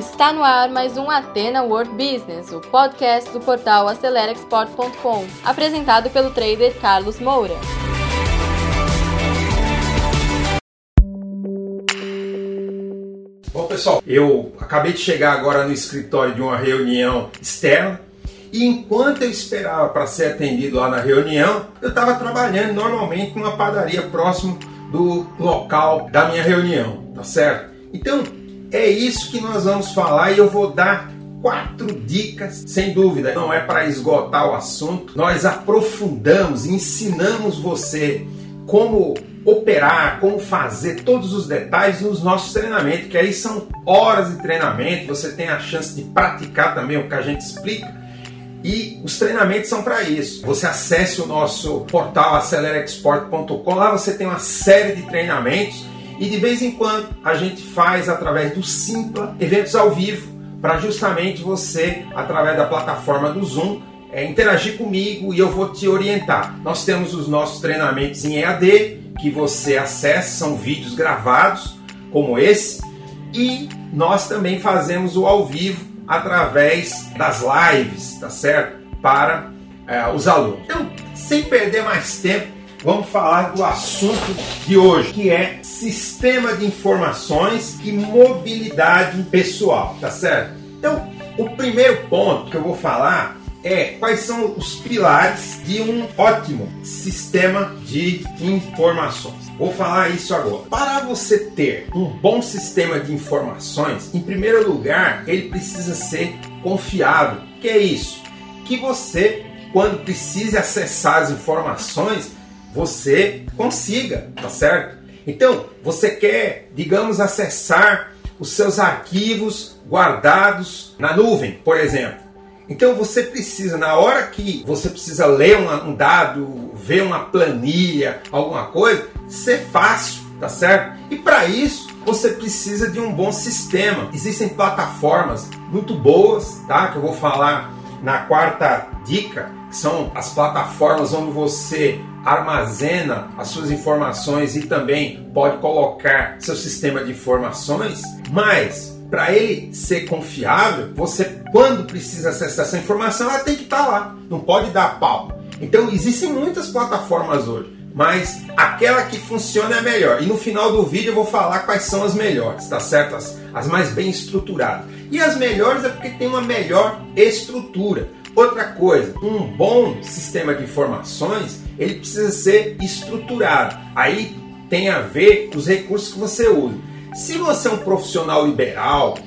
Está no ar mais um Atena World Business, o podcast do portal AceleraExport.com, apresentado pelo trader Carlos Moura. Bom, pessoal, eu acabei de chegar agora no escritório de uma reunião externa e enquanto eu esperava para ser atendido lá na reunião, eu estava trabalhando normalmente numa padaria próximo do local da minha reunião, tá certo? Então, é isso que nós vamos falar e eu vou dar quatro dicas, sem dúvida, não é para esgotar o assunto. Nós aprofundamos, ensinamos você como operar, como fazer todos os detalhes nos nossos treinamentos, que aí são horas de treinamento, você tem a chance de praticar também o que a gente explica. E os treinamentos são para isso. Você acesse o nosso portal acelerexport.com, lá você tem uma série de treinamentos e de vez em quando a gente faz através do Simpla eventos ao vivo para justamente você, através da plataforma do Zoom, é, interagir comigo e eu vou te orientar. Nós temos os nossos treinamentos em EAD que você acessa, são vídeos gravados como esse, e nós também fazemos o ao vivo através das lives, tá certo? Para é, os alunos. Então, sem perder mais tempo, vamos falar do assunto de hoje, que é sistema de informações e mobilidade pessoal, tá certo? Então, o primeiro ponto que eu vou falar é quais são os pilares de um ótimo sistema de informações. Vou falar isso agora. Para você ter um bom sistema de informações, em primeiro lugar, ele precisa ser confiável. Que é isso? Que você, quando precise acessar as informações, você consiga, tá certo? Então, você quer, digamos, acessar os seus arquivos guardados na nuvem, por exemplo. Então você precisa, na hora que você precisa ler um dado, ver uma planilha, alguma coisa, ser fácil, tá certo? E para isso você precisa de um bom sistema. Existem plataformas muito boas, tá? Que eu vou falar na quarta dica, que são as plataformas onde você armazena as suas informações e também pode colocar seu sistema de informações, mas para ele ser confiável, você, quando precisa acessar essa informação, ela tem que estar tá lá, não pode dar pau. Então, existem muitas plataformas hoje, mas aquela que funciona é a melhor. E no final do vídeo eu vou falar quais são as melhores, tá certo? As, as mais bem estruturadas. E as melhores é porque tem uma melhor estrutura. Outra coisa, um bom sistema de informações, ele precisa ser estruturado. Aí tem a ver os recursos que você usa. Se você é um profissional liberal,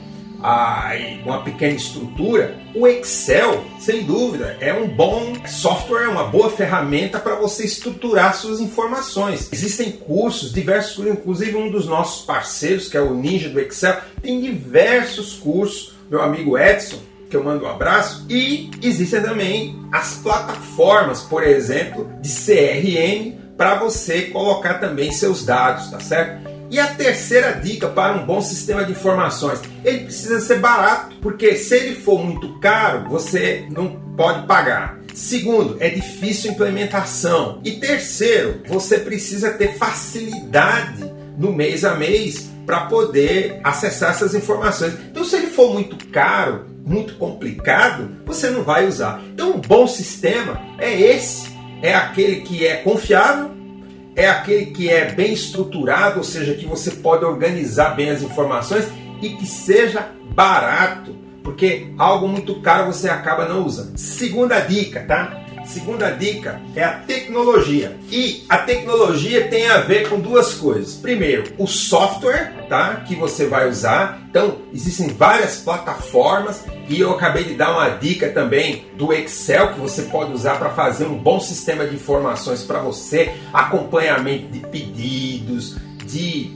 ah, uma pequena estrutura, o Excel, sem dúvida, é um bom software, uma boa ferramenta para você estruturar suas informações. Existem cursos, diversos cursos, inclusive um dos nossos parceiros, que é o Ninja do Excel, tem diversos cursos. Meu amigo Edson, que eu mando um abraço, e existem também as plataformas, por exemplo, de CRM para você colocar também seus dados, tá certo? E a terceira dica para um bom sistema de informações, ele precisa ser barato, porque se ele for muito caro, você não pode pagar. Segundo, é difícil implementação. E terceiro, você precisa ter facilidade no mês a mês para poder acessar essas informações. Então, se ele for muito caro, muito complicado, você não vai usar. Então, um bom sistema é esse: é aquele que é confiável, é aquele que é bem estruturado, ou seja, que você pode organizar bem as informações e que seja barato, porque algo muito caro você acaba não usando. Segunda dica, tá? Segunda dica é a tecnologia. E a tecnologia tem a ver com duas coisas. Primeiro, o software, tá? Que você vai usar. Então, existem várias plataformas e eu acabei de dar uma dica também do Excel que você pode usar para fazer um bom sistema de informações para você, acompanhamento de pedidos, de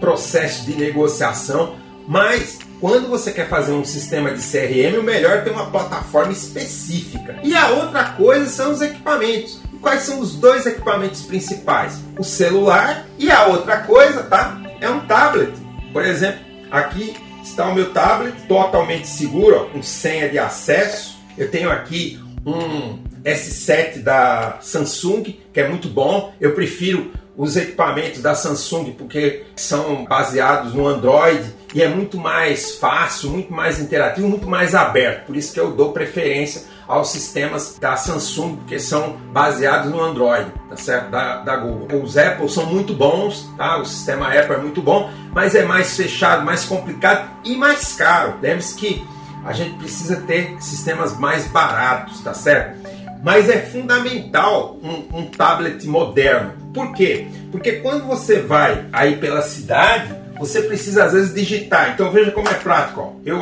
processo de negociação, mas quando você quer fazer um sistema de CRM, o melhor é ter uma plataforma específica. E a outra coisa são os equipamentos. Quais são os dois equipamentos principais? O celular e a outra coisa, tá? É um tablet. Por exemplo, aqui está o meu tablet totalmente seguro, ó, com senha de acesso. Eu tenho aqui um S7 da Samsung, que é muito bom. Eu prefiro os equipamentos da Samsung porque são baseados no Android e é muito mais fácil, muito mais interativo, muito mais aberto. Por isso que eu dou preferência aos sistemas da Samsung, porque são baseados no Android, tá certo? Da, da Google. Os Apple são muito bons, tá? O sistema Apple é muito bom, mas é mais fechado, mais complicado e mais caro. Lembre-se que a gente precisa ter sistemas mais baratos, tá certo? Mas é fundamental um, um tablet moderno. Por quê? Porque quando você vai aí pela cidade, você precisa às vezes digitar. Então veja como é prático. Ó. Eu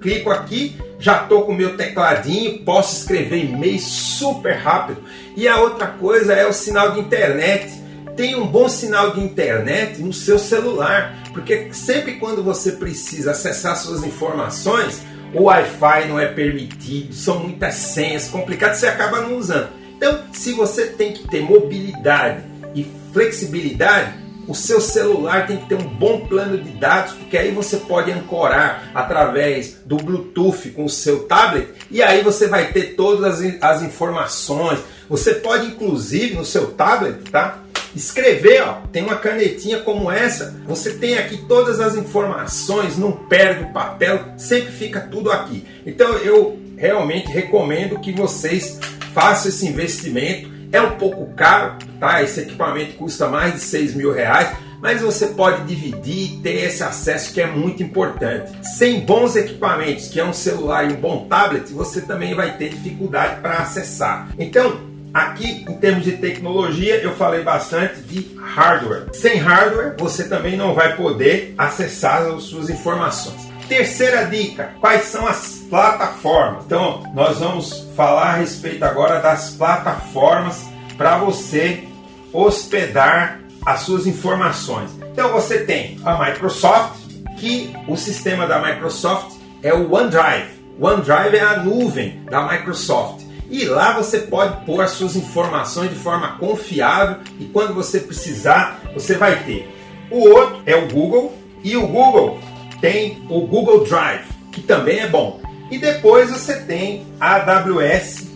clico aqui, já estou com o meu tecladinho, posso escrever e-mail super rápido. E a outra coisa é o sinal de internet. Tem um bom sinal de internet no seu celular, porque sempre quando você precisa acessar suas informações, o Wi-Fi não é permitido, são muitas senhas complicadas, você acaba não usando. Então, se você tem que ter mobilidade flexibilidade, o seu celular tem que ter um bom plano de dados, porque aí você pode ancorar através do Bluetooth com o seu tablet e aí você vai ter todas as, as informações. Você pode, inclusive, no seu tablet, tá? Escrever, ó, tem uma canetinha como essa, você tem aqui todas as informações, não perde o papel, sempre fica tudo aqui. Então eu realmente recomendo que vocês façam esse investimento é um pouco caro, tá? Esse equipamento custa mais de 6 mil reais, mas você pode dividir e ter esse acesso que é muito importante. Sem bons equipamentos, que é um celular e um bom tablet, você também vai ter dificuldade para acessar. Então, aqui em termos de tecnologia, eu falei bastante de hardware. Sem hardware, você também não vai poder acessar as suas informações. Terceira dica: quais são as plataformas? Então, nós vamos falar a respeito agora das plataformas para você hospedar as suas informações. Então, você tem a Microsoft, que o sistema da Microsoft é o OneDrive. OneDrive é a nuvem da Microsoft. E lá você pode pôr as suas informações de forma confiável e quando você precisar, você vai ter. O outro é o Google e o Google tem o Google Drive, que também é bom. E depois você tem a AWS,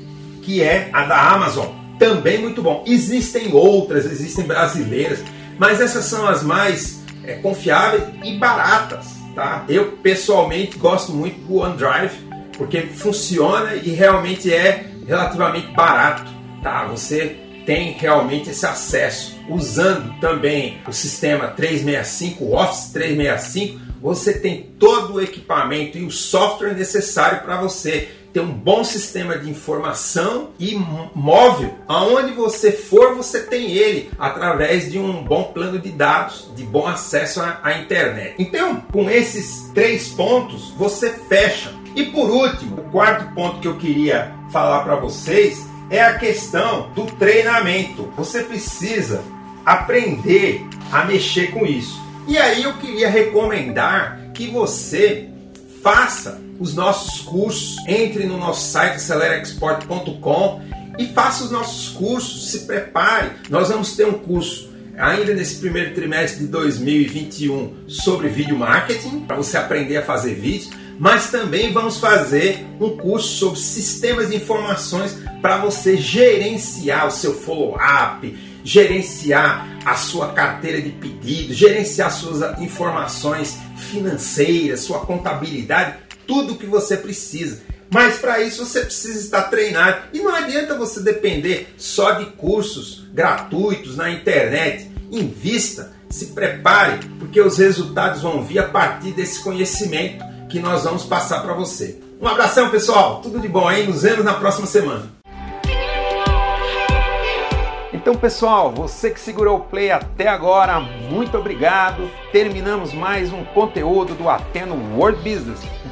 que é a da Amazon, também muito bom. Existem outras, existem brasileiras, mas essas são as mais é, confiáveis e baratas. Tá? Eu pessoalmente gosto muito do OneDrive, porque funciona e realmente é relativamente barato. Tá? Você tem realmente esse acesso. Usando também o sistema 365, o Office 365, você tem todo o equipamento e o software necessário para você ter um bom sistema de informação e móvel. Aonde você for, você tem ele através de um bom plano de dados, de bom acesso à, à internet. Então, com esses três pontos, você fecha. E por último, o quarto ponto que eu queria falar para vocês é a questão do treinamento. Você precisa aprender a mexer com isso. E aí eu queria recomendar que você faça os nossos cursos, entre no nosso site acelerexport.com e faça os nossos cursos, se prepare. Nós vamos ter um curso ainda nesse primeiro trimestre de 2021 sobre vídeo marketing, para você aprender a fazer vídeos, mas também vamos fazer um curso sobre sistemas de informações para você gerenciar o seu follow-up, gerenciar a sua carteira de pedidos, gerenciar suas informações financeiras, sua contabilidade, tudo o que você precisa. Mas para isso você precisa estar treinado. E não adianta você depender só de cursos gratuitos na internet. Invista, se prepare, porque os resultados vão vir a partir desse conhecimento que nós vamos passar para você. Um abração, pessoal. Tudo de bom aí. Nos vemos na próxima semana. Então, pessoal, você que segurou o play até agora, muito obrigado. Terminamos mais um conteúdo do Ateno World Business,